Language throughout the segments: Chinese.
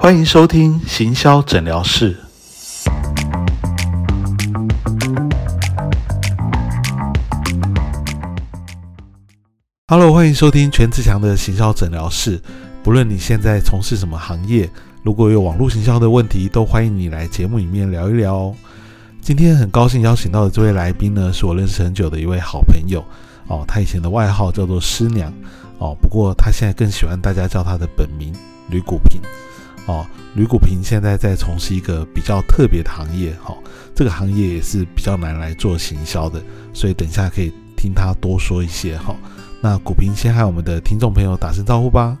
欢迎收听行销诊疗室。Hello，欢迎收听全志强的行销诊疗室。不论你现在从事什么行业，如果有网络行销的问题，都欢迎你来节目里面聊一聊哦。今天很高兴邀请到的这位来宾呢，是我认识很久的一位好朋友哦。他以前的外号叫做师娘哦，不过他现在更喜欢大家叫他的本名吕古平。哦，吕古平现在在从事一个比较特别的行业，哈，这个行业也是比较难来做行销的，所以等一下可以听他多说一些，哈。那古平先和我们的听众朋友打声招呼吧。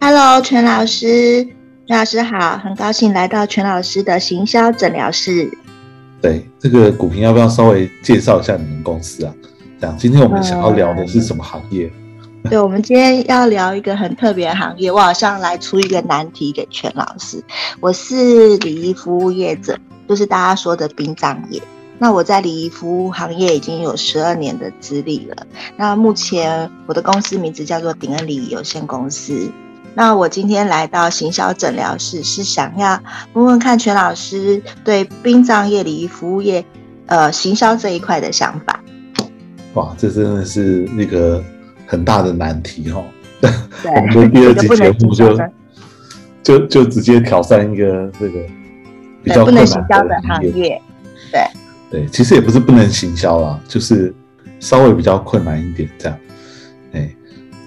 Hello，全老师，全老师好，很高兴来到全老师的行销诊疗室。对，这个古平要不要稍微介绍一下你们公司啊？这样，今天我们想要聊的是什么行业？对，我们今天要聊一个很特别的行业，我好像来出一个难题给全老师。我是礼仪服务业者，就是大家说的殡葬业。那我在礼仪服务行业已经有十二年的资历了。那目前我的公司名字叫做鼎恩礼仪有限公司。那我今天来到行销诊疗室，是想要问问看全老师对殡葬业、礼仪服务业，呃，行销这一块的想法。哇，这真的是那个。很大的难题哈，我们的第二集节目就就就直接挑战一个这个比较困难的行业，对。对，其实也不是不能行销啦，就是稍微比较困难一点这样，哎，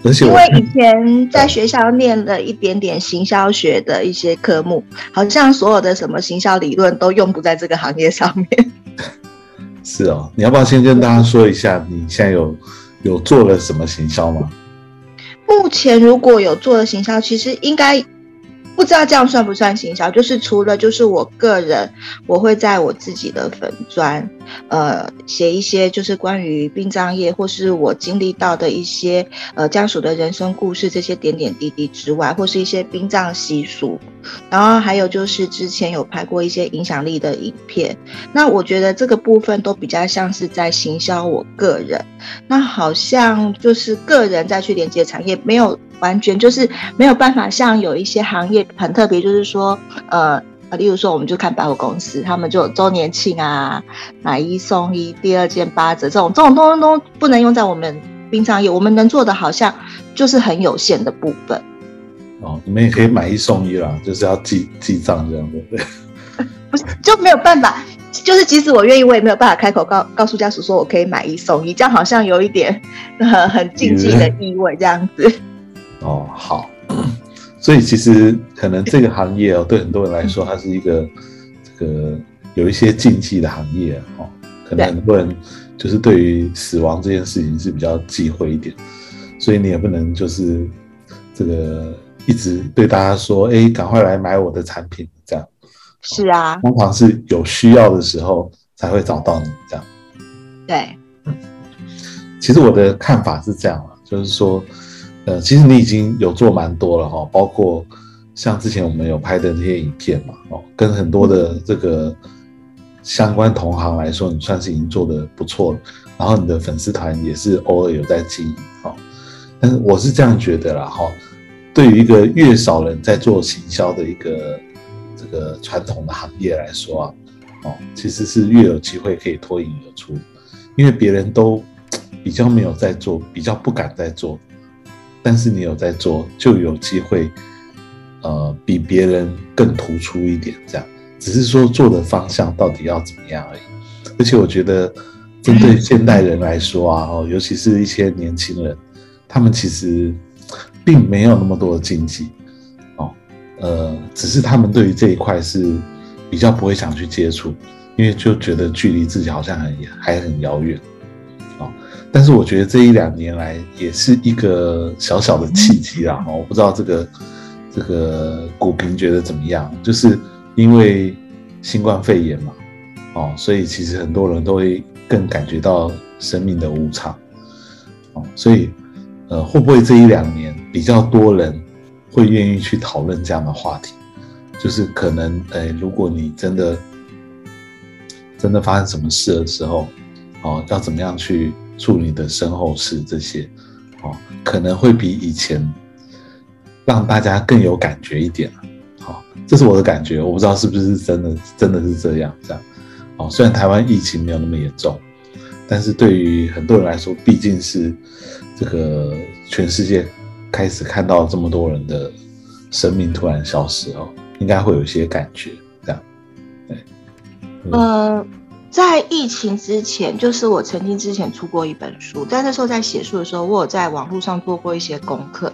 而且因为以前在学校念了一点点行销学的一些科目，好像所有的什么行销理论都用不在这个行业上面。是哦，你要不要先跟大家说一下你现在有？有做了什么行销吗？目前如果有做的行销，其实应该。不知道这样算不算行销？就是除了就是我个人，我会在我自己的粉砖，呃，写一些就是关于殡葬业或是我经历到的一些呃家属的人生故事这些点点滴滴之外，或是一些殡葬习俗，然后还有就是之前有拍过一些影响力的影片。那我觉得这个部分都比较像是在行销我个人，那好像就是个人再去连接产业，没有。完全就是没有办法像有一些行业很特别，就是说，呃例如说，我们就看百货公司，他们就周年庆啊，买一送一，第二件八折，这种这种东东都不能用在我们殡葬业，我们能做的好像就是很有限的部分。哦，你们也可以买一送一啦，就是要记记账这样的。不是，就没有办法，就是即使我愿意，我也没有办法开口告告诉家属说我可以买一送一，这样好像有一点 很很禁忌的意味，这样子。哦，好，所以其实可能这个行业哦，对很多人来说，它是一个这个有一些禁忌的行业哦。可能很多人就是对于死亡这件事情是比较忌讳一点，所以你也不能就是这个一直对大家说，哎，赶快来买我的产品这样。是啊，通常是有需要的时候才会找到你这样。对，其实我的看法是这样啊，就是说。呃，其实你已经有做蛮多了哈，包括像之前我们有拍的那些影片嘛，哦，跟很多的这个相关同行来说，你算是已经做的不错了。然后你的粉丝团也是偶尔有在经营哈，但是我是这样觉得啦哈，对于一个越少人在做行销的一个这个传统的行业来说啊，哦，其实是越有机会可以脱颖而出，因为别人都比较没有在做，比较不敢在做。但是你有在做，就有机会，呃，比别人更突出一点。这样，只是说做的方向到底要怎么样而已。而且我觉得，针对现代人来说啊，哦，尤其是一些年轻人，他们其实并没有那么多的禁忌，哦，呃，只是他们对于这一块是比较不会想去接触，因为就觉得距离自己好像很还很遥远。但是我觉得这一两年来也是一个小小的契机啦，我不知道这个这个股评觉得怎么样？就是因为新冠肺炎嘛，哦，所以其实很多人都会更感觉到生命的无常，哦，所以呃，会不会这一两年比较多人会愿意去讨论这样的话题？就是可能，哎，如果你真的真的发生什么事的时候，哦，要怎么样去？处理的身后事这些，哦，可能会比以前让大家更有感觉一点好，这是我的感觉，我不知道是不是真的，真的是这样这样。哦，虽然台湾疫情没有那么严重，但是对于很多人来说，毕竟是这个全世界开始看到这么多人的生命突然消失哦，应该会有一些感觉这样。对，呃。在疫情之前，就是我曾经之前出过一本书，但那时候在写书的时候，我有在网络上做过一些功课。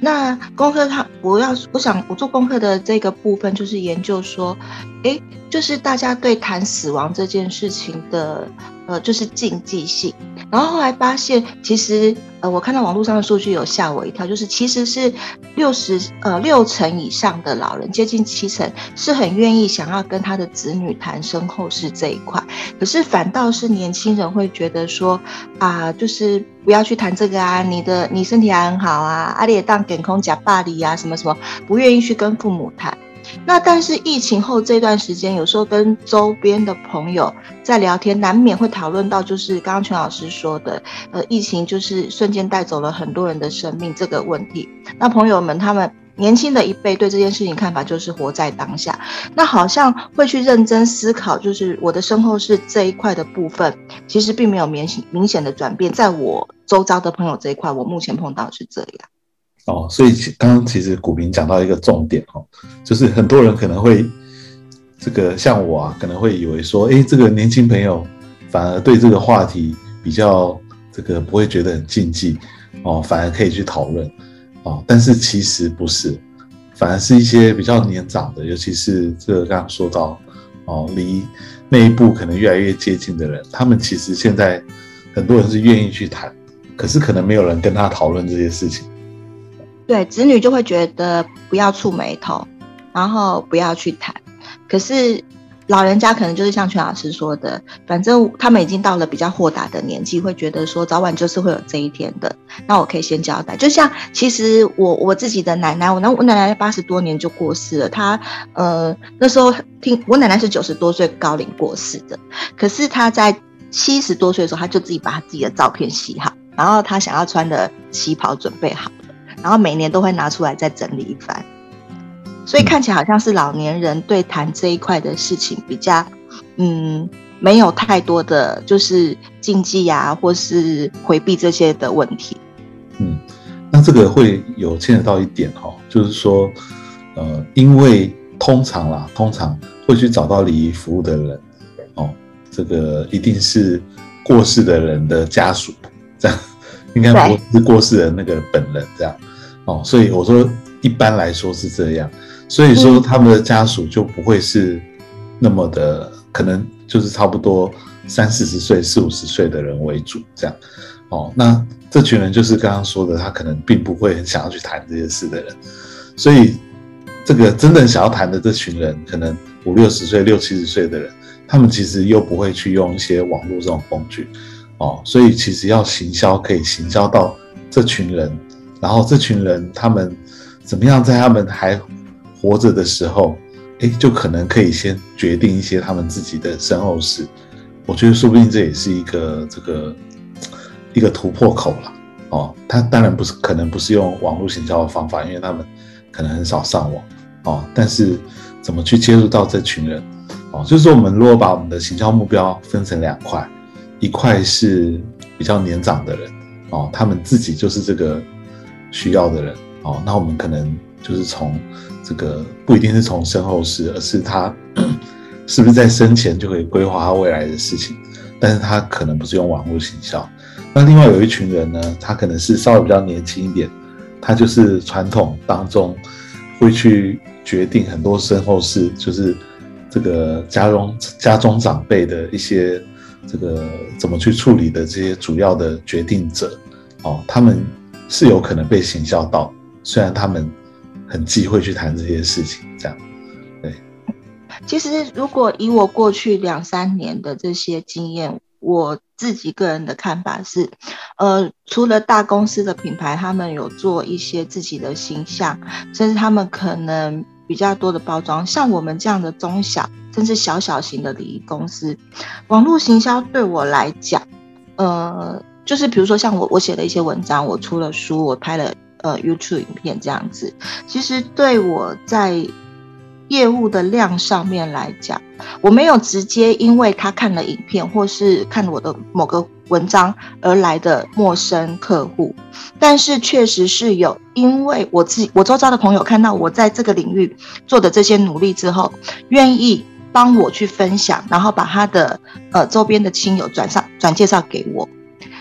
那功课，它我要我想我做功课的这个部分，就是研究说，哎，就是大家对谈死亡这件事情的。呃，就是禁忌性，然后后来发现，其实呃，我看到网络上的数据有吓我一跳，就是其实是六十呃六成以上的老人，接近七成是很愿意想要跟他的子女谈身后事这一块，可是反倒是年轻人会觉得说啊，就是不要去谈这个啊，你的你身体还很好啊，阿里也当点空假巴黎啊，什么什么，不愿意去跟父母谈。那但是疫情后这段时间，有时候跟周边的朋友在聊天，难免会讨论到，就是刚刚全老师说的，呃，疫情就是瞬间带走了很多人的生命这个问题。那朋友们他们年轻的一辈对这件事情看法就是活在当下，那好像会去认真思考，就是我的身后是这一块的部分，其实并没有明显明显的转变，在我周遭的朋友这一块，我目前碰到是这样。哦，所以刚刚其实古平讲到一个重点哦，就是很多人可能会这个像我啊，可能会以为说，哎，这个年轻朋友反而对这个话题比较这个不会觉得很禁忌哦，反而可以去讨论哦。但是其实不是，反而是一些比较年长的，尤其是这个刚刚说到哦，离那一步可能越来越接近的人，他们其实现在很多人是愿意去谈，可是可能没有人跟他讨论这些事情。对子女就会觉得不要触眉头，然后不要去谈。可是老人家可能就是像全老师说的，反正他们已经到了比较豁达的年纪，会觉得说早晚就是会有这一天的。那我可以先交代，就像其实我我自己的奶奶，我那我奶奶八十多年就过世了。她呃那时候听我奶奶是九十多岁高龄过世的，可是她在七十多岁的时候，她就自己把她自己的照片洗好，然后她想要穿的旗袍准备好。然后每年都会拿出来再整理一番，所以看起来好像是老年人对谈这一块的事情比较，嗯，没有太多的就是禁忌啊，或是回避这些的问题。嗯，那这个会有牵扯到一点哈，就是说，呃，因为通常啦，通常会去找到礼仪服务的人，哦，这个一定是过世的人的家属，这样应该不是过世的那个本人这样。哦，所以我说一般来说是这样，所以说他们的家属就不会是那么的，可能就是差不多三四十岁、四五十岁的人为主这样。哦，那这群人就是刚刚说的，他可能并不会很想要去谈这些事的人，所以这个真正想要谈的这群人，可能五六十岁、六七十岁的人，他们其实又不会去用一些网络这种工具。哦，所以其实要行销，可以行销到这群人。然后这群人他们怎么样在他们还活着的时候，哎，就可能可以先决定一些他们自己的身后事。我觉得说不定这也是一个这个一个突破口了。哦，他当然不是可能不是用网络行销的方法，因为他们可能很少上网。哦，但是怎么去接触到这群人？哦，就是说我们如果把我们的行销目标分成两块，一块是比较年长的人，哦，他们自己就是这个。需要的人哦，那我们可能就是从这个不一定是从身后事，而是他 是不是在生前就可以规划他未来的事情，但是他可能不是用网络行销。那另外有一群人呢，他可能是稍微比较年轻一点，他就是传统当中会去决定很多身后事，就是这个家中家中长辈的一些这个怎么去处理的这些主要的决定者哦，他们。是有可能被行销到，虽然他们很忌讳去谈这些事情，这样，对。其实，如果以我过去两三年的这些经验，我自己个人的看法是，呃，除了大公司的品牌，他们有做一些自己的形象，甚至他们可能比较多的包装，像我们这样的中小甚至小小型的礼仪公司，网络行销对我来讲，呃。就是比如说像我我写了一些文章，我出了书，我拍了呃 YouTube 影片这样子，其实对我在业务的量上面来讲，我没有直接因为他看了影片或是看我的某个文章而来的陌生客户，但是确实是有因为我自己我周遭的朋友看到我在这个领域做的这些努力之后，愿意帮我去分享，然后把他的呃周边的亲友转上转介绍给我。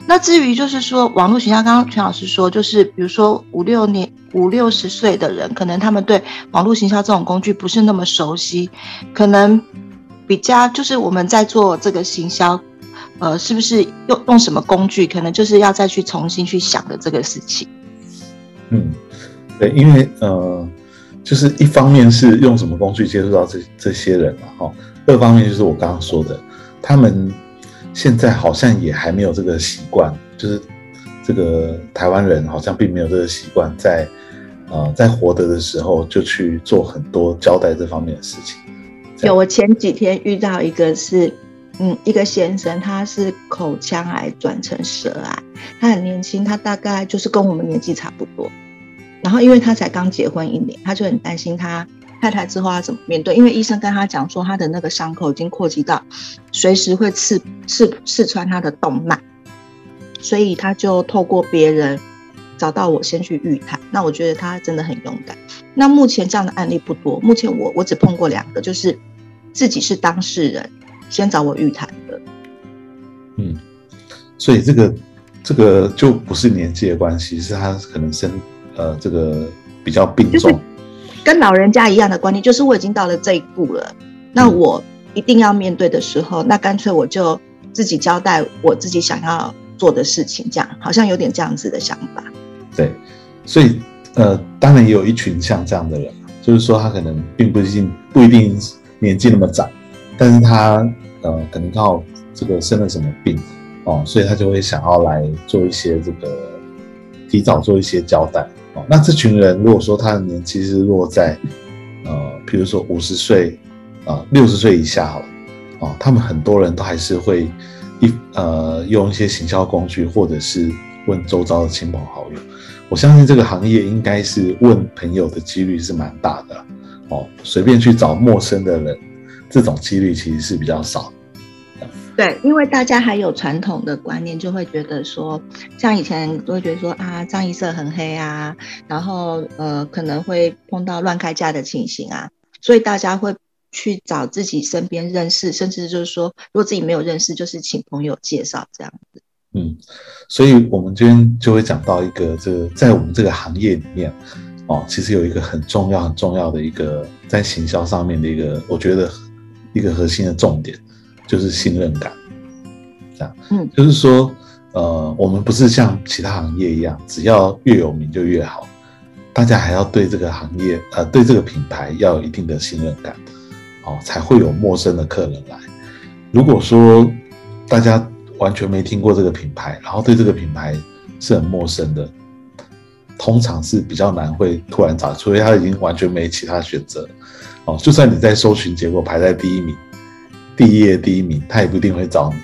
那至于就是说网络形象，刚刚全老师说，就是比如说五六年五六十岁的人，可能他们对网络行销这种工具不是那么熟悉，可能比较就是我们在做这个行销，呃，是不是用用什么工具，可能就是要再去重新去想的这个事情。嗯，对，因为呃，就是一方面是用什么工具接触到这这些人嘛，哈，二方面就是我刚刚说的，他们。现在好像也还没有这个习惯，就是这个台湾人好像并没有这个习惯，在呃在活着的时候就去做很多交代这方面的事情。有，我前几天遇到一个是，嗯，一个先生，他是口腔癌转成舌癌，他很年轻，他大概就是跟我们年纪差不多，然后因为他才刚结婚一年，他就很担心他。太太之后要怎么面对？因为医生跟他讲说，他的那个伤口已经扩及到随时会刺刺刺穿他的动脉，所以他就透过别人找到我先去预谈。那我觉得他真的很勇敢。那目前这样的案例不多，目前我我只碰过两个，就是自己是当事人先找我预谈的。嗯，所以这个这个就不是年纪的关系，是他可能身呃这个比较病重。跟老人家一样的观念，就是我已经到了这一步了，那我一定要面对的时候，那干脆我就自己交代我自己想要做的事情，这样好像有点这样子的想法。对，所以呃，当然也有一群像这样的人，就是说他可能并不一定不一定年纪那么长，但是他呃可能刚好这个生了什么病哦，所以他就会想要来做一些这个提早做一些交代。那这群人，如果说他的年纪是落在，呃，比如说五十岁，啊，六十岁以下，好了，哦，他们很多人都还是会一呃用一些行销工具，或者是问周遭的亲朋好友。我相信这个行业应该是问朋友的几率是蛮大的，哦，随便去找陌生的人，这种几率其实是比较少。对，因为大家还有传统的观念，就会觉得说，像以前都会觉得说啊，张一色很黑啊，然后呃，可能会碰到乱开价的情形啊，所以大家会去找自己身边认识，甚至就是说，如果自己没有认识，就是请朋友介绍这样子。嗯，所以我们今天就会讲到一个，这个在我们这个行业里面，哦，其实有一个很重要、很重要的一个在行销上面的一个，我觉得一个核心的重点。就是信任感，这样，嗯，就是说，呃，我们不是像其他行业一样，只要越有名就越好，大家还要对这个行业，呃，对这个品牌要有一定的信任感，哦，才会有陌生的客人来。如果说大家完全没听过这个品牌，然后对这个品牌是很陌生的，通常是比较难会突然找，除非他已经完全没其他选择，哦，就算你在搜寻结果排在第一名。第一页第一名，他也不一定会找你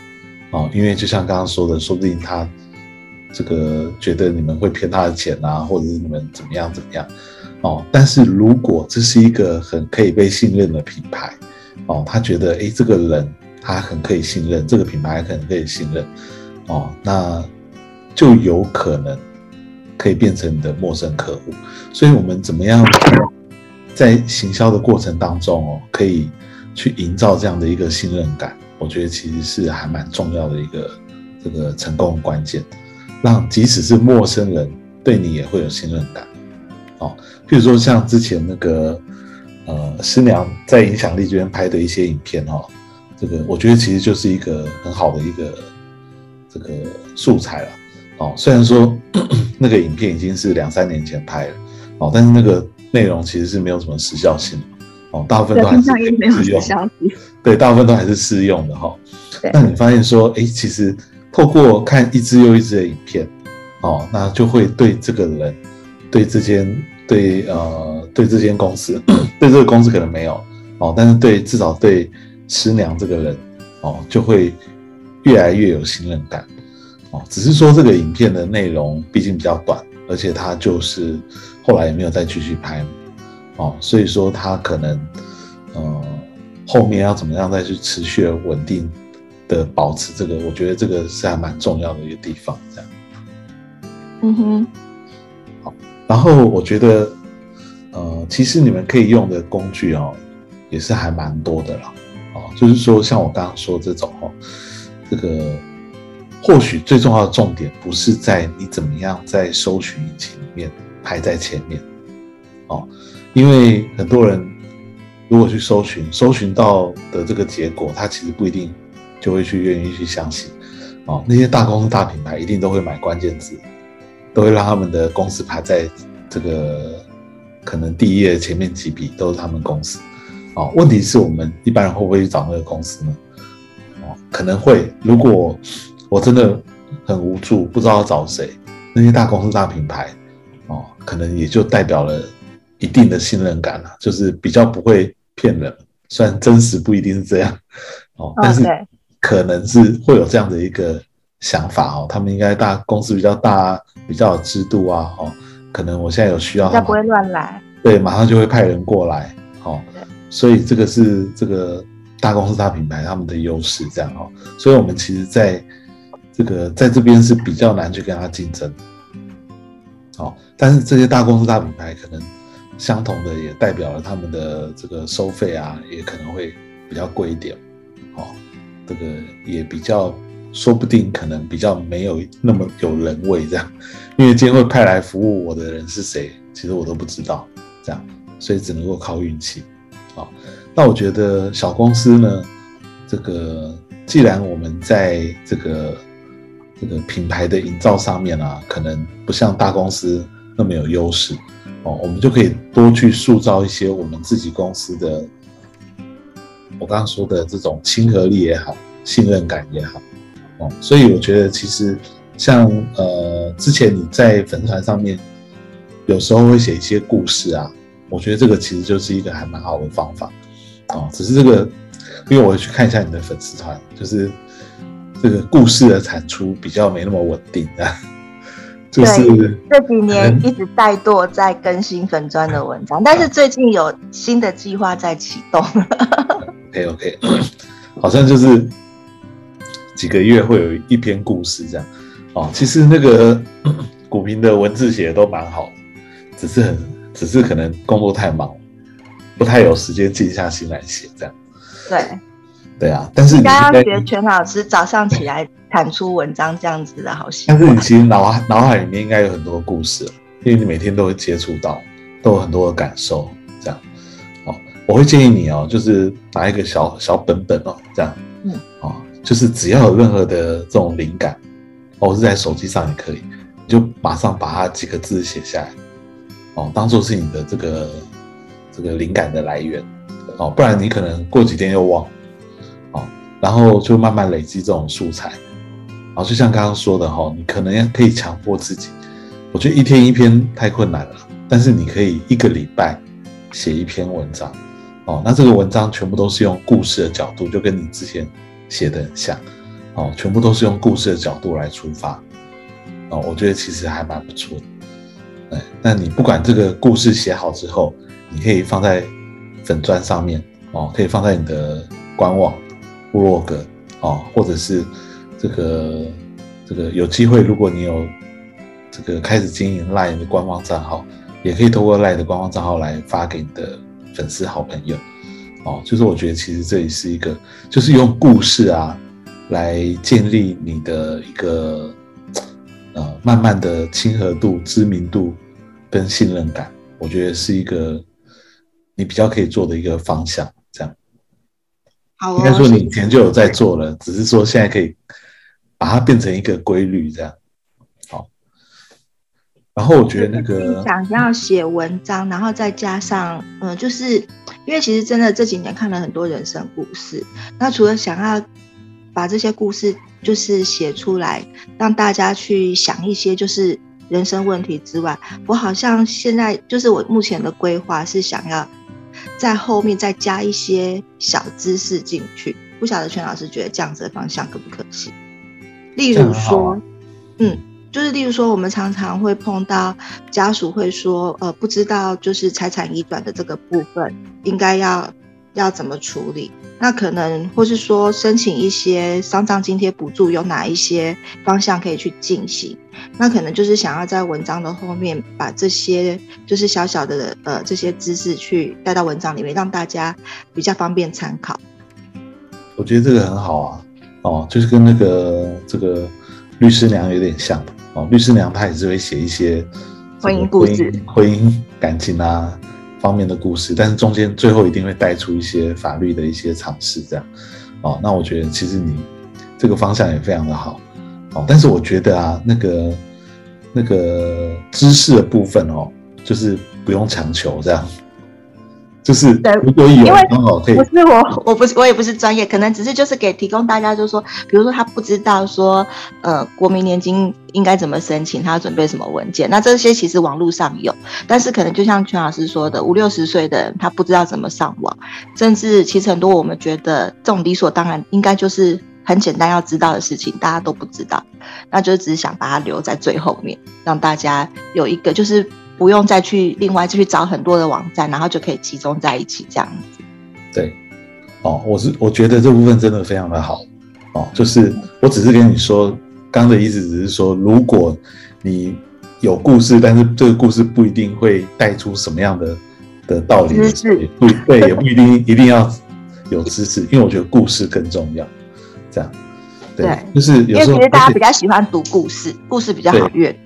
哦，因为就像刚刚说的，说不定他这个觉得你们会骗他的钱啊，或者是你们怎么样怎么样哦。但是如果这是一个很可以被信任的品牌哦，他觉得诶这个人他很可以信任，这个品牌很可以信任哦，那就有可能可以变成你的陌生客户。所以我们怎么样在行销的过程当中哦，可以。去营造这样的一个信任感，我觉得其实是还蛮重要的一个这个成功关键，让即使是陌生人对你也会有信任感。哦，譬如说像之前那个呃师娘在影响力这边拍的一些影片哈，这个我觉得其实就是一个很好的一个这个素材了。哦，虽然说 那个影片已经是两三年前拍了，哦，但是那个内容其实是没有什么时效性的。哦，大部分都还是适用，对，大部分都还是适用的哈。那你发现说，哎，其实透过看一支又一支的影片，哦，那就会对这个人，对这间，对呃，对这间公司，对这个公司可能没有，哦，但是对至少对师娘这个人，哦，就会越来越有信任感，哦，只是说这个影片的内容毕竟比较短，而且他就是后来也没有再继续拍。哦，所以说它可能，后面要怎么样再去持续的稳定的保持这个，我觉得这个是还蛮重要的一个地方。这样，嗯哼，好，然后我觉得，呃，其实你们可以用的工具哦，也是还蛮多的啦。哦，就是说像我刚刚说这种哦，这个或许最重要的重点不是在你怎么样在搜寻引擎里面排在前面，哦，因为很多人。如果去搜寻，搜寻到的这个结果，他其实不一定就会去愿意去相信。哦，那些大公司、大品牌一定都会买关键字，都会让他们的公司排在这个可能第一页前面几笔都是他们公司。哦，问题是我们一般人会不会去找那个公司呢？哦，可能会。如果我真的很无助，不知道找谁，那些大公司、大品牌，哦，可能也就代表了一定的信任感了，就是比较不会。骗人，虽然真实不一定是这样，哦，但是可能是会有这样的一个想法哦。他们应该大公司比较大，比较有制度啊，哦，可能我现在有需要，他不会乱来，对，马上就会派人过来，哦，所以这个是这个大公司大品牌他们的优势，这样哦。所以我们其实在这个在这边是比较难去跟他竞争，好，但是这些大公司大品牌可能。相同的也代表了他们的这个收费啊，也可能会比较贵一点，哦，这个也比较说不定可能比较没有那么有人味这样，因为今天会派来服务我的人是谁，其实我都不知道，这样，所以只能够靠运气，啊，那我觉得小公司呢，这个既然我们在这个这个品牌的营造上面啊，可能不像大公司那么有优势。哦，我们就可以多去塑造一些我们自己公司的，我刚刚说的这种亲和力也好，信任感也好，哦，所以我觉得其实像呃之前你在粉丝团上面有时候会写一些故事啊，我觉得这个其实就是一个还蛮好的方法，哦，只是这个因为我会去看一下你的粉丝团，就是这个故事的产出比较没那么稳定啊。就是这几年一直怠惰在更新粉砖的文章，但是最近有新的计划在启动。OK OK，好像就是几个月会有一篇故事这样。哦，其实那个 股评的文字写的都蛮好，只是很只是可能工作太忙，不太有时间静下心来写这样。对。对啊，但是你刚刚学全老师早上起来产出文章这样子的好习惯。但是你其实脑脑海里面应该有很多故事，因为你每天都会接触到，都有很多的感受。这样，哦，我会建议你哦，就是拿一个小小本本哦，这样，嗯，哦，就是只要有任何的这种灵感，哦，是在手机上也可以，你就马上把它几个字写下来，哦，当做是你的这个这个灵感的来源，哦，不然你可能过几天又忘。然后就慢慢累积这种素材，然后就像刚刚说的哈，你可能可以强迫自己，我觉得一天一篇太困难了，但是你可以一个礼拜写一篇文章，哦，那这个文章全部都是用故事的角度，就跟你之前写的很像，哦，全部都是用故事的角度来出发，哦，我觉得其实还蛮不错的，哎，那你不管这个故事写好之后，你可以放在粉砖上面，哦，可以放在你的官网。部落格哦，或者是这个这个有机会，如果你有这个开始经营 LINE 的官方账号，也可以透过 LINE 的官方账号来发给你的粉丝好朋友哦。就是我觉得其实这里是一个，就是用故事啊来建立你的一个呃慢慢的亲和度、知名度跟信任感，我觉得是一个你比较可以做的一个方向。这样应该说你以前就有在做了，只是说现在可以把它变成一个规律，这样好。然后我觉得那个想要写文章，然后再加上嗯，就是因为其实真的这几年看了很多人生故事，那除了想要把这些故事就是写出来，让大家去想一些就是人生问题之外，我好像现在就是我目前的规划是想要。在后面再加一些小知识进去，不晓得全老师觉得这样子的方向可不可行？例如说，嗯，就是例如说，我们常常会碰到家属会说，呃，不知道就是财产移转的这个部分应该要要怎么处理？那可能或是说申请一些丧葬津贴补助，有哪一些方向可以去进行？那可能就是想要在文章的后面把这些就是小小的呃这些知识去带到文章里面，让大家比较方便参考。我觉得这个很好啊，哦，就是跟那个这个律师娘有点像哦，律师娘她也是会写一些婚姻故事、婚姻感情啊。方面的故事，但是中间最后一定会带出一些法律的一些尝试，这样，哦，那我觉得其实你这个方向也非常的好，哦，但是我觉得啊，那个那个知识的部分哦，就是不用强求这样。就是如果有刚好可以，不是我，我不是我也不是专业，可能只是就是给提供大家，就是说，比如说他不知道说，呃，国民年金应该怎么申请，他要准备什么文件，那这些其实网络上有，但是可能就像全老师说的，五六十岁的人他不知道怎么上网，甚至其实很多我们觉得这种理所当然，应该就是很简单要知道的事情，大家都不知道，那就只是想把它留在最后面，让大家有一个就是。不用再去另外去找很多的网站，然后就可以集中在一起这样子。对，哦，我是我觉得这部分真的非常的好哦，就是我只是跟你说，刚的意思只是说，如果你有故事，但是这个故事不一定会带出什么样的的道理，不对，也不一定一定要有知识，因为我觉得故事更重要。这样，对，就是有时候大家比较喜欢读故事，故事比较好阅。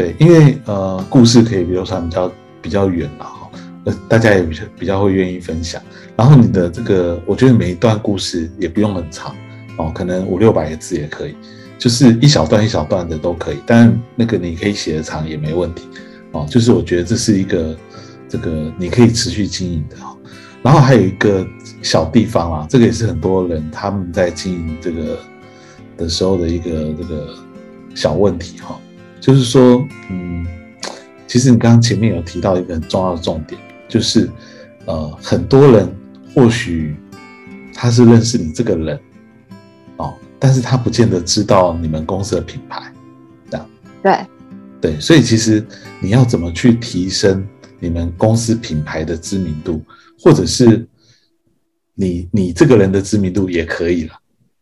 对，因为呃，故事可以流传比较比较远了哈，呃，大家也比较比较会愿意分享。然后你的这个，我觉得每一段故事也不用很长哦，可能五六百个字也可以，就是一小段一小段的都可以。但那个你可以写的长也没问题哦，就是我觉得这是一个这个你可以持续经营的哈。然后还有一个小地方啊，这个也是很多人他们在经营这个的时候的一个这个小问题哈。就是说，嗯，其实你刚刚前面有提到一个很重要的重点，就是，呃，很多人或许他是认识你这个人，哦，但是他不见得知道你们公司的品牌，这样。对，对，所以其实你要怎么去提升你们公司品牌的知名度，或者是你你这个人的知名度也可以了，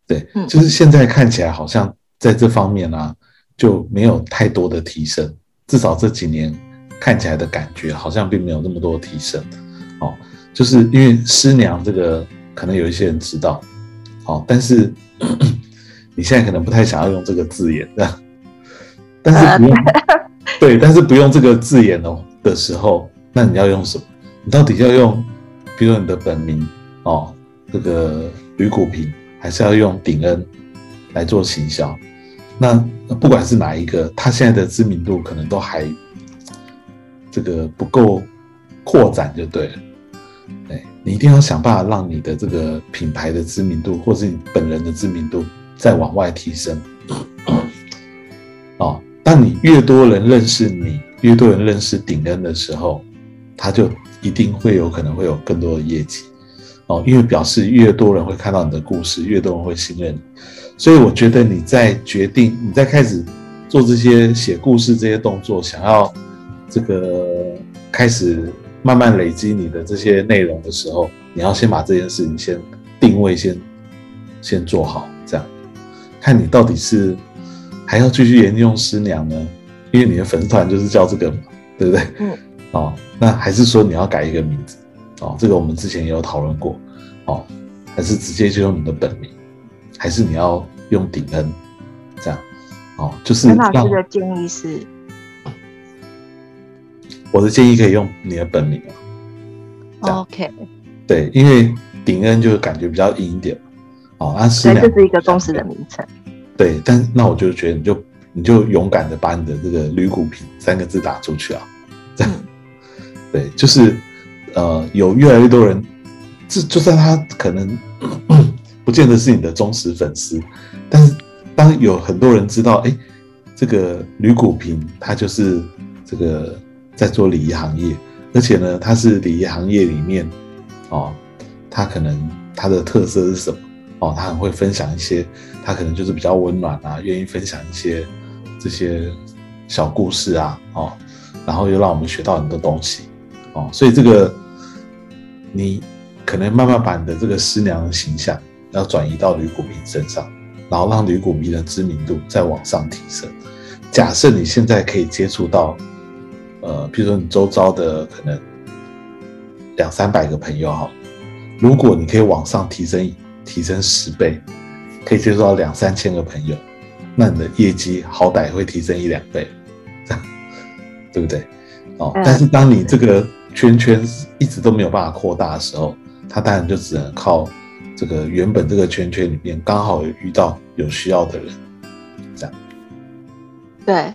对，就是现在看起来好像在这方面呢。就没有太多的提升，至少这几年看起来的感觉好像并没有那么多提升，哦，就是因为师娘这个可能有一些人知道，哦，但是 你现在可能不太想要用这个字眼，但是不用，对，但是不用这个字眼哦的时候，那你要用什么？你到底要用，比如你的本名哦，这个吕古平，还是要用鼎恩来做行销？那不管是哪一个，他现在的知名度可能都还这个不够扩展，就对了。哎，你一定要想办法让你的这个品牌的知名度，或是你本人的知名度再往外提升。哦，当你越多人认识你，越多人认识顶恩的时候，他就一定会有可能会有更多的业绩。哦，因为表示越多人会看到你的故事，越多人会信任你。所以我觉得你在决定你在开始做这些写故事这些动作，想要这个开始慢慢累积你的这些内容的时候，你要先把这件事情先定位，先先做好，这样看你到底是还要继续沿用师娘呢？因为你的粉丝团就是叫这个嘛，对不对？嗯。哦，那还是说你要改一个名字？哦，这个我们之前也有讨论过。哦，还是直接就用你的本名？还是你要用顶恩，这样，哦，就是陈老师的建议是，我的建议可以用你的本名 OK，对，因为顶恩就感觉比较硬一点，哦，那是这是一个公司的名称，对，但那我就觉得你就你就勇敢的把你的这个吕骨平三个字打出去啊，这样，对，就是呃，有越来越多人，这就算他可能。不见得是你的忠实粉丝，但是当有很多人知道，哎，这个吕古平他就是这个在做礼仪行业，而且呢，他是礼仪行业里面，哦，他可能他的特色是什么？哦，他很会分享一些，他可能就是比较温暖啊，愿意分享一些这些小故事啊，哦，然后又让我们学到很多东西，哦，所以这个你。可能慢慢把你的这个师娘的形象要转移到吕古明身上，然后让吕古明的知名度再往上提升。假设你现在可以接触到，呃，比如说你周遭的可能两三百个朋友哈，如果你可以往上提升，提升十倍，可以接触到两三千个朋友，那你的业绩好歹会提升一两倍，这 样对不对？哦，但是当你这个圈圈一直都没有办法扩大的时候，他当然就只能靠这个原本这个圈圈里面刚好有遇到有需要的人，这样。对，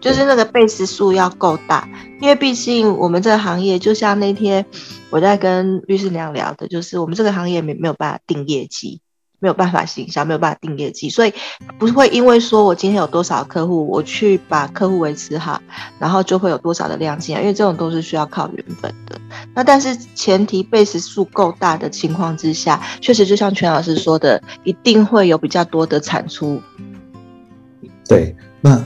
就是那个贝斯数要够大，因为毕竟我们这个行业，就像那天我在跟律师娘聊的，就是我们这个行业没没有办法定业绩，没有办法行销，没有办法定业绩，所以不会因为说我今天有多少客户，我去把客户维持好，然后就会有多少的量进来，因为这种都是需要靠缘分的。那但是前提贝斯数够大的情况之下，确实就像全老师说的，一定会有比较多的产出。对，那。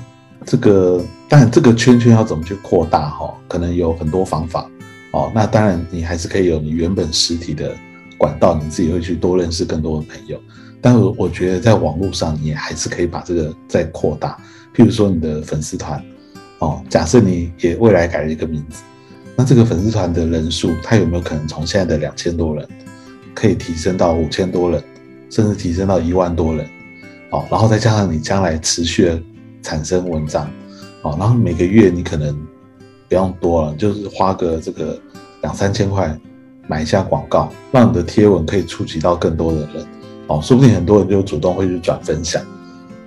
这个，但这个圈圈要怎么去扩大哈？可能有很多方法哦。那当然，你还是可以有你原本实体的管道，你自己会去多认识更多的朋友。但我我觉得在网络上，你还是可以把这个再扩大。譬如说你的粉丝团哦，假设你也未来改了一个名字，那这个粉丝团的人数，它有没有可能从现在的两千多人，可以提升到五千多人，甚至提升到一万多人？哦，然后再加上你将来持续的。产生文章，哦，然后每个月你可能不用多了，就是花个这个两三千块买一下广告，让你的贴文可以触及到更多的人，哦，说不定很多人就主动会去转分享，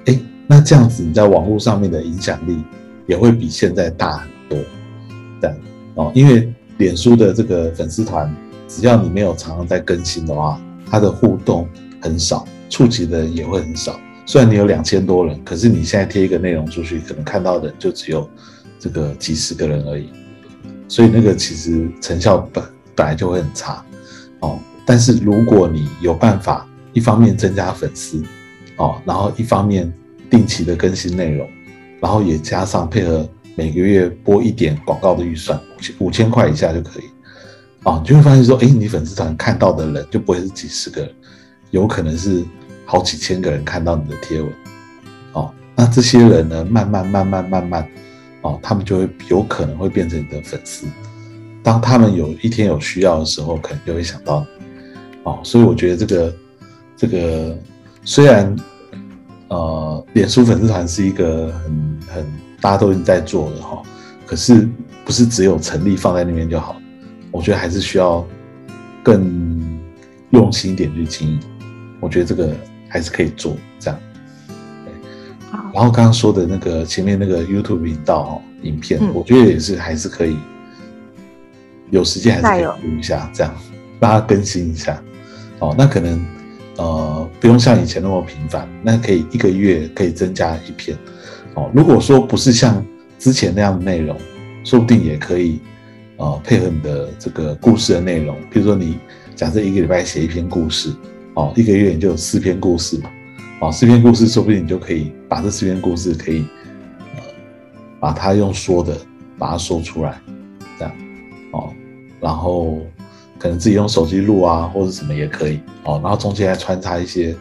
哎，那这样子你在网络上面的影响力也会比现在大很多，这样哦，因为脸书的这个粉丝团，只要你没有常常在更新的话，它的互动很少，触及的人也会很少。虽然你有两千多人，可是你现在贴一个内容出去，可能看到的就只有这个几十个人而已，所以那个其实成效本本来就会很差哦。但是如果你有办法，一方面增加粉丝哦，然后一方面定期的更新内容，然后也加上配合每个月播一点广告的预算，五千块以下就可以哦，你就会发现说，哎，你粉丝团看到的人就不会是几十个，有可能是。好几千个人看到你的贴文，哦，那这些人呢，慢慢慢慢慢慢，哦，他们就会有可能会变成你的粉丝。当他们有一天有需要的时候，可能就会想到你，哦，所以我觉得这个这个虽然呃，脸书粉丝团是一个很很大家都已经在做的哈，可是不是只有成立放在那边就好，我觉得还是需要更用心一点去经营。我觉得这个。还是可以做这样，然后刚刚说的那个前面那个 YouTube 频道哦，影片，我觉得也是还是可以，有时间还是可以录一下，这样让它更新一下。哦，那可能呃不用像以前那么频繁，那可以一个月可以增加一篇。哦，如果说不是像之前那样的内容，说不定也可以呃配合你的这个故事的内容，比如说你假设一个礼拜写一篇故事。哦，一个月你就有四篇故事嘛，哦，四篇故事，说不定你就可以把这四篇故事可以，呃，把它用说的把它说出来，这样，哦，然后可能自己用手机录啊，或者什么也可以，哦，然后中间还穿插一些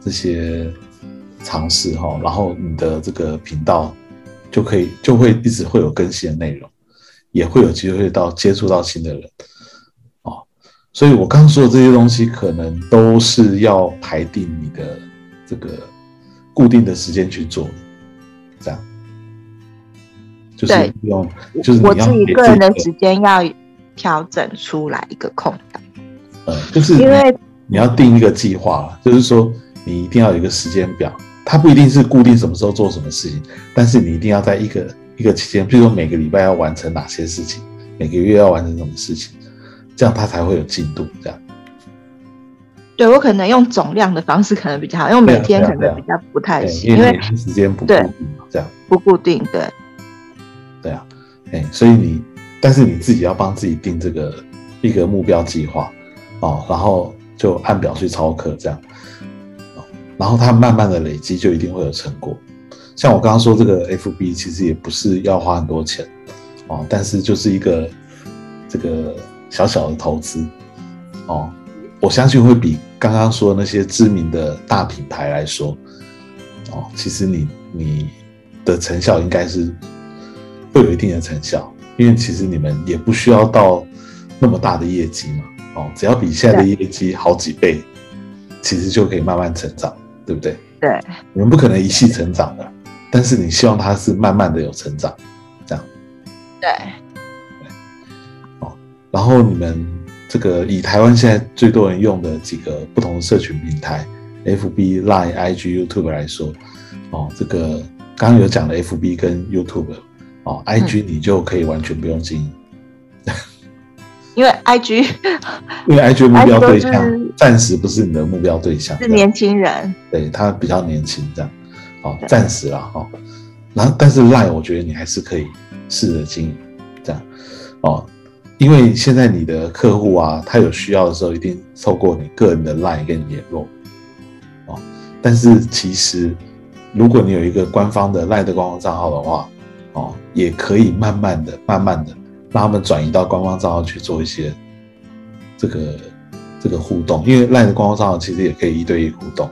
这些尝试哈，然后你的这个频道就可以就会一直会有更新的内容，也会有机会到接触到新的人哦。所以，我刚说的这些东西，可能都是要排定你的这个固定的时间去做，这样。就是用，就是我自己个人的时间要调整出来一个空档。嗯，就是因为你要定一个计划，就是说你一定要有一个时间表，它不一定是固定什么时候做什么事情，但是你一定要在一个一个期间，比如说每个礼拜要完成哪些事情，每个月要完成什么事情。这样它才会有进度，这样。对我可能用总量的方式可能比较好，因为每天可能比较不太行，因为时间不固定，这样不固定，对。对啊，哎，所以你，但是你自己要帮自己定这个一个目标计划哦，然后就按表去操课，这样，然后它慢慢的累积，就一定会有成果。像我刚刚说这个 FB，其实也不是要花很多钱哦，但是就是一个这个。小小的投资，哦，我相信会比刚刚说那些知名的大品牌来说，哦，其实你你的成效应该是会有一定的成效，因为其实你们也不需要到那么大的业绩嘛，哦，只要比现在的业绩好几倍，其实就可以慢慢成长，对不对？对，你们不可能一气成长的，但是你希望它是慢慢的有成长，这样。对，哦，然后你们这个以台湾现在最多人用的几个不同的社群平台，FB、Line、IG、YouTube 来说，哦，这个刚刚有讲的 FB 跟 YouTube，哦，IG 你就可以完全不用经营，因为 IG 因为 IG 目标对象暂时不是你的目标对象，是年轻人，对他比较年轻，这样，哦，暂时啦，哈、然后但是 Line 我觉得你还是可以试着经营，这样，哦，因为现在你的客户啊，他有需要的时候，一定透过你个人的 Line 跟你联络，哦，但是其实如果你有一个官方的 Line 的官方账号的话，哦，也可以慢慢的、慢慢的让他们转移到官方账号去做一些这个这个互动，因为 Line 的官方账号其实也可以一对一互动。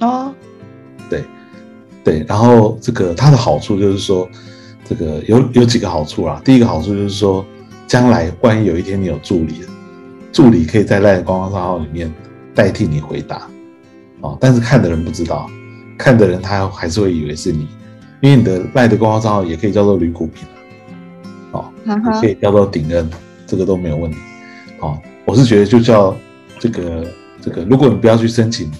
哦，对，对，然后这个它的好处就是说，这个有有几个好处啦。第一个好处就是说，将来万一有一天你有助理，助理可以在赖的官方账号里面代替你回答，哦，但是看的人不知道，看的人他还是会以为是你，因为你的赖的官方账号也可以叫做吕古平啊，哦，也可，以叫做顶恩，这个都没有问题。哦，我是觉得就叫这个这个，如果你不要去申请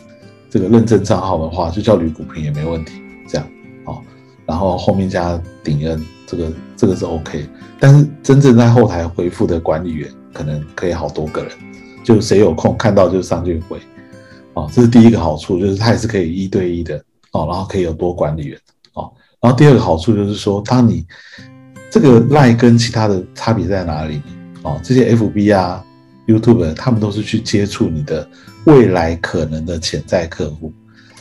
这个认证账号的话，就叫吕古平也没问题。这样，哦，然后后面加顶恩，这个这个是 OK。但是真正在后台回复的管理员，可能可以好多个人，就谁有空看到就上去回。哦，这是第一个好处，就是它也是可以一对一的哦，然后可以有多管理员哦。然后第二个好处就是说，当你这个赖跟其他的差别在哪里？哦，这些 FB 啊、YouTube 他们都是去接触你的未来可能的潜在客户，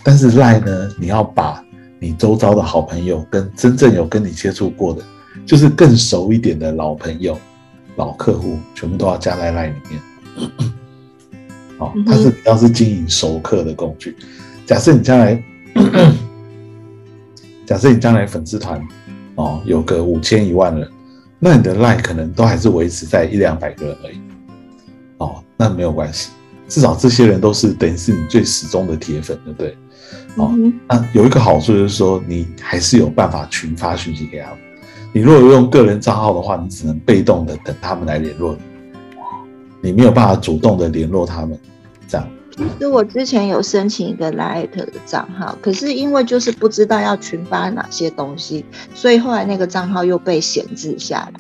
但是赖呢，你要把你周遭的好朋友跟真正有跟你接触过的，就是更熟一点的老朋友、老客户，全部都要加在赖里面。哦，它是比较是经营熟客的工具。假设你将来，假设你将来粉丝团哦有个五千一万人，那你的 line 可能都还是维持在一两百个人而已。哦，那没有关系，至少这些人都是等于是你最始终的铁粉，对不对？哦，嗯那有一个好处就是说，你还是有办法群发讯息给他们。你如果用个人账号的话，你只能被动的等他们来联络你，你没有办法主动的联络他们，这样。其实我之前有申请一个 Light 的账号，可是因为就是不知道要群发哪些东西，所以后来那个账号又被闲置下来。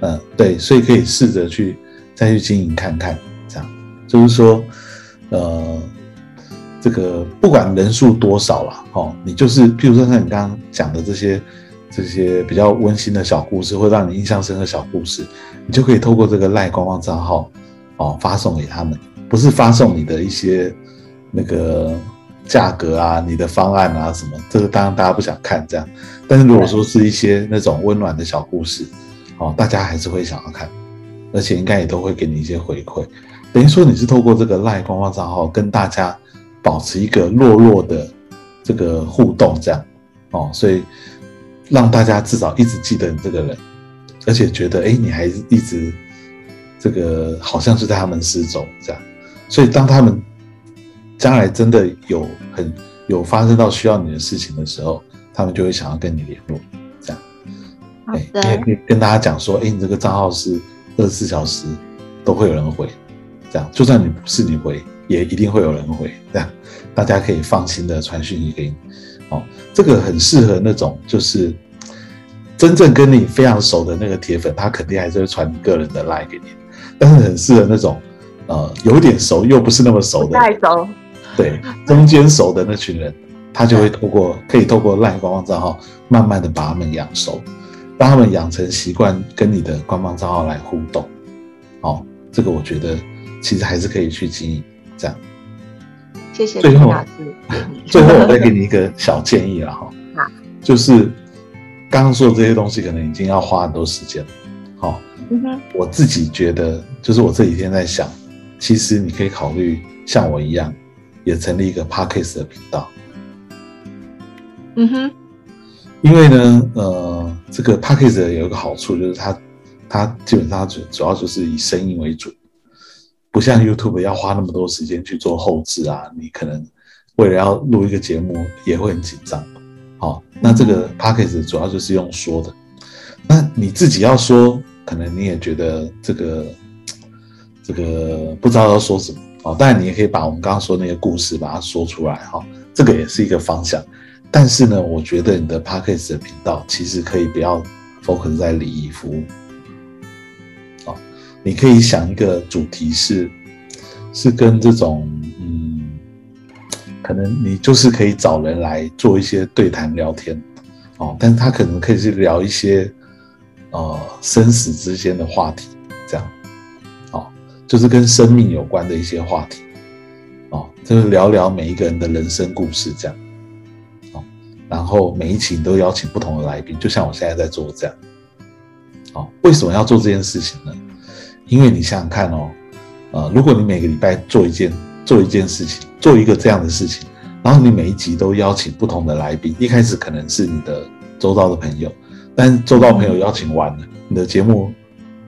嗯，对，所以可以试着去再去经营看看，这样就是说，呃，这个不管人数多少啦，哦，你就是譬如说像你刚刚讲的这些这些比较温馨的小故事，会让你印象深刻的小故事，你就可以透过这个赖官方账号哦发送给他们，不是发送你的一些那个价格啊、你的方案啊什么，这个当然大家不想看这样，但是如果说是一些那种温暖的小故事。哦，大家还是会想要看，而且应该也都会给你一些回馈。等于说你是透过这个赖官方账号跟大家保持一个弱弱的这个互动，这样哦，所以让大家至少一直记得你这个人，而且觉得哎，你还一直这个好像是在他们失踪这样。所以当他们将来真的有很有发生到需要你的事情的时候，他们就会想要跟你联络。好哎，的你也可以跟大家讲说，哎，你这个账号是二十四小时都会有人回，这样就算你不是你回，也一定会有人回，这样大家可以放心的传讯息给你。哦，这个很适合那种就是真正跟你非常熟的那个铁粉，他肯定还是会传个人的 line 给你，但是很适合那种呃有点熟又不是那么熟的，太熟，对中间熟的那群人，他就会透过可以透过 line 官方账号，慢慢的把他们养熟。让他们养成习惯跟你的官方账号来互动，哦，这个我觉得其实还是可以去经营。这样，谢谢最后。最后我再给你一个小建议了哈，好就是刚刚说的这些东西可能已经要花很多时间了，好、嗯哼，我自己觉得，就是我这几天在想，其实你可以考虑像我一样，也成立一个 Podcast 的频道。嗯哼，因为呢，呃，这个 Podcast 有一个好处就是它它基本上主主要就是以声音为主，不像 YouTube 要花那么多时间去做后置啊，你可能为了要录一个节目也会很紧张。好，那这个 Podcast 主要就是用说的，那你自己要说，可能你也觉得这个这个不知道要说什么啊。当然，你也可以把我们刚刚说那些故事把它说出来哈，这个也是一个方向。但是呢，我觉得你的 Podcast 的频道其实可以不要 focus 在礼仪服务，啊，你可以想一个主题是是跟这种嗯，可能你就是可以找人来做一些对谈聊天，哦，但是他可能可以去聊一些呃生死之间的话题，这样，就是跟生命有关的一些话题，哦，就是聊聊每一个人的人生故事这样。哦然后每一期都邀请不同的来宾，就像我现在在做这样。哦，为什么要做这件事情呢？因为你想想看哦，呃，如果你每个礼拜做一件做一件事情，做一个这样的事情，然后你每一集都邀请不同的来宾，一开始可能是你的周遭的朋友，但周遭朋友邀请完了，你的节目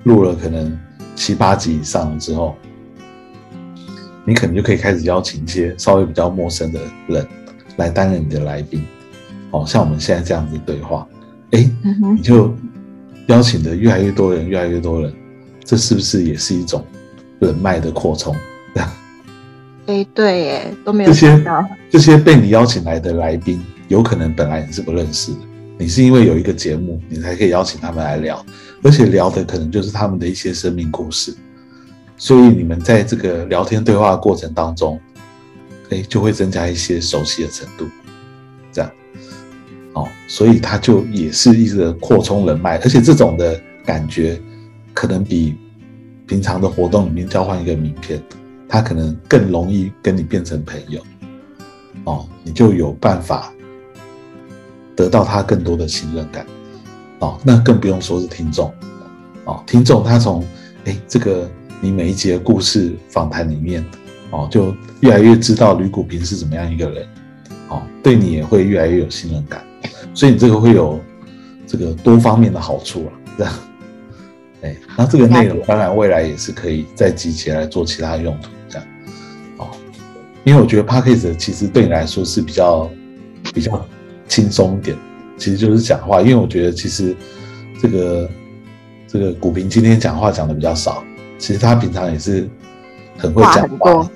录了可能七八集以上了之后，你可能就可以开始邀请一些稍微比较陌生的人来担任你的来宾。哦，像我们现在这样子对话，哎，你就邀请的越来越多人，越来越多人，这是不是也是一种人脉的扩充？哎，对，哎，都没有这些这些被你邀请来的来宾，有可能本来你是不认识的，你是因为有一个节目，你才可以邀请他们来聊，而且聊的可能就是他们的一些生命故事，所以你们在这个聊天对话的过程当中，哎，就会增加一些熟悉的程度，这样。哦，所以他就也是一个扩充人脉，而且这种的感觉可能比平常的活动里面交换一个名片，他可能更容易跟你变成朋友。哦，你就有办法得到他更多的信任感。哦，那更不用说是听众。哦，听众他从哎这个你每一节故事访谈里面，哦，就越来越知道吕谷平是怎么样一个人。哦，对你也会越来越有信任感。所以你这个会有这个多方面的好处啊，这样，哎，那这个内容当然未来也是可以再集结来做其他用途，这样，哦，因为我觉得 p a c k a g e 其实对你来说是比较比较轻松一点，其实就是讲话，因为我觉得其实这个这个古平今天讲话讲的比较少，其实他平常也是很会讲话，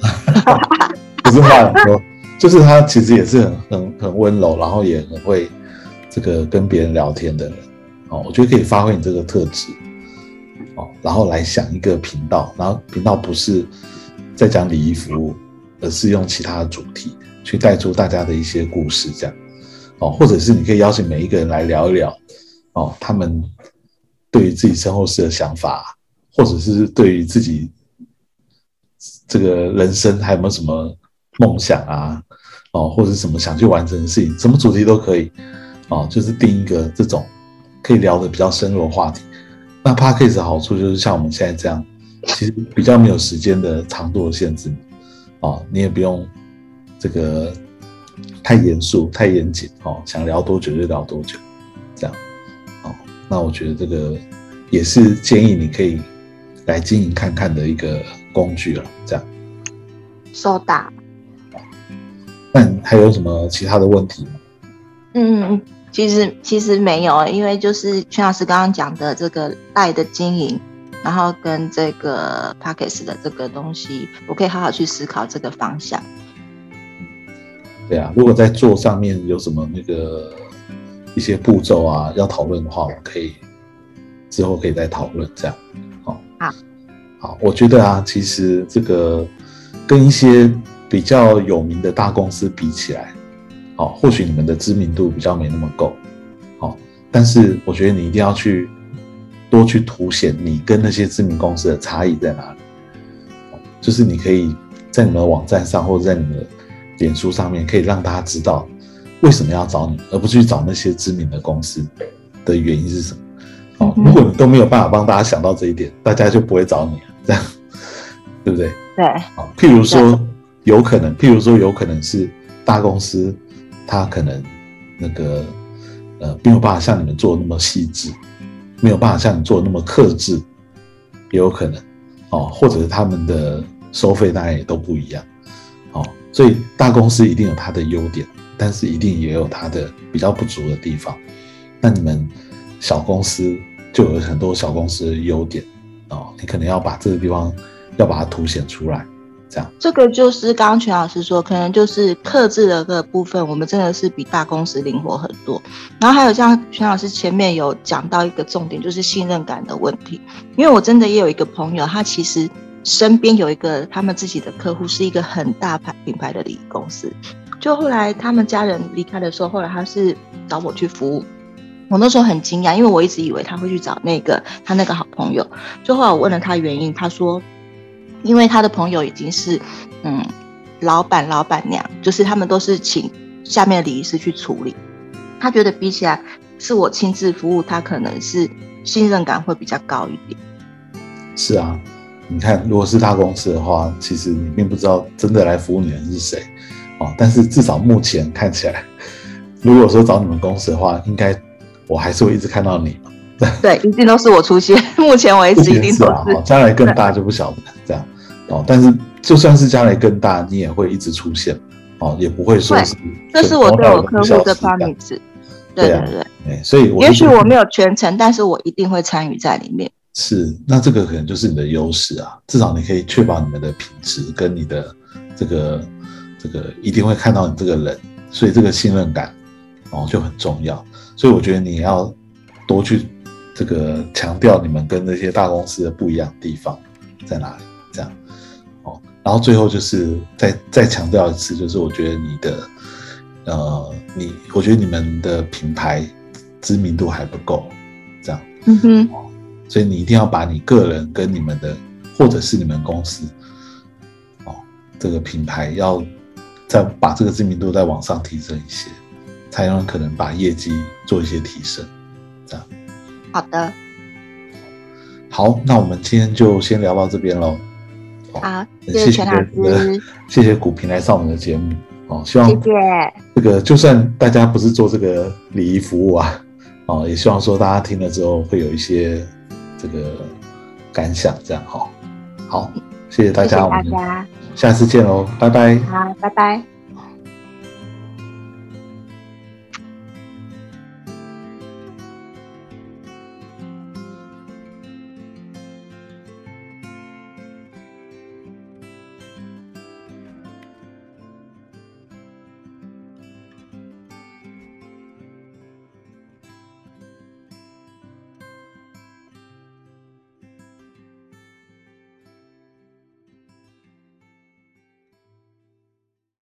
不是话很多，就是他其实也是很很很温柔，然后也很会。这个跟别人聊天的人，哦，我觉得可以发挥你这个特质，哦，然后来想一个频道，然后频道不是在讲礼仪服务，而是用其他的主题去带出大家的一些故事，这样，哦，或者是你可以邀请每一个人来聊一聊，哦，他们对于自己身后事的想法，或者是对于自己这个人生还有没有什么梦想啊，哦，或者是什么想去完成的事情，什么主题都可以。哦，就是定一个这种可以聊的比较深入的话题。那 p a c k a g e 的好处就是像我们现在这样，其实比较没有时间的长度的限制。哦，你也不用这个太严肃、太严谨。哦，想聊多久就聊多久，这样。哦，那我觉得这个也是建议你可以来经营看看的一个工具了。这样。收到。那还有什么其他的问题吗？嗯嗯嗯。其实其实没有，因为就是全老师刚刚讲的这个爱的经营，然后跟这个 p a c k e s 的这个东西，我可以好好去思考这个方向。对啊，如果在做上面有什么那个一些步骤啊要讨论的话，我可以之后可以再讨论这样。好，好，好，我觉得啊，其实这个跟一些比较有名的大公司比起来。哦，或许你们的知名度比较没那么够，好，但是我觉得你一定要去多去凸显你跟那些知名公司的差异在哪里。就是你可以在你们的网站上或者在你们的脸书上面，可以让大家知道为什么要找你，而不是去找那些知名的公司的原因是什么。哦，如果你都没有办法帮大家想到这一点，大家就不会找你了。这样，对不对？对，哦，譬如说有可能，譬如说有可能是大公司，它可能那个呃没有办法像你们做的那么细致，没有办法像你做的那么克制，也有可能哦，或者是他们的收费当然也都不一样，哦，所以大公司一定有它的优点，但是一定也有它的比较不足的地方。那你们小公司就有很多小公司的优点哦，你可能要把这个地方要把它凸显出来，这样。这个就是刚刚全老师说，可能就是克制的个部分，我们真的是比大公司灵活很多。然后还有像全老师前面有讲到一个重点，就是信任感的问题。因为我真的也有一个朋友，他其实身边有一个他们自己的客户是一个很大牌品牌的礼仪公司，就后来他们家人离开的时候，后来他是找我去服务。我那时候很惊讶，因为我一直以为他会去找那个他那个好朋友。就后来我问了他原因，他说，因为他的朋友已经是，嗯，老板老板娘，就是他们都是请下面的礼仪师去处理。他觉得比起来是我亲自服务，他可能是信任感会比较高一点。是啊，你看，如果是大公司的话，其实你并不知道真的来服务你的人是谁，哦，但是至少目前看起来，如果说找你们公司的话，应该。我还是会一直看到你嘛？对，一定都是我出现。目前为止，一定都是。将来更大就不晓得这样哦。但是就算是将来更大，你也会一直出现哦，也不会说是。这是我对我客户的 promise。对对对。所以也许我没有全程，但是我一定会参与在里面。是，那这个可能就是你的优势啊。至少你可以确保你们的品质跟你的这个这个一定会看到你这个人，所以这个信任感哦就很重要。所以我觉得你要多去这个强调你们跟那些大公司的不一样的地方在哪里，这样哦。然后最后就是再再强调一次，就是我觉得你的呃，你我觉得你们的品牌知名度还不够，这样。嗯哼。所以你一定要把你个人跟你们的或者是你们公司哦这个品牌要再把这个知名度再往上提升一些。才有可能把业绩做一些提升，这样。好的。好，那我们今天就先聊到这边喽。好，谢谢全老师，谢谢股评来上我们的节目。哦，希望谢谢这个，就算大家不是做这个礼仪服务啊，哦，也希望说大家听了之后会有一些这个感想，这样哈。好，谢谢大家，大家下次见喽，拜拜。好，拜拜。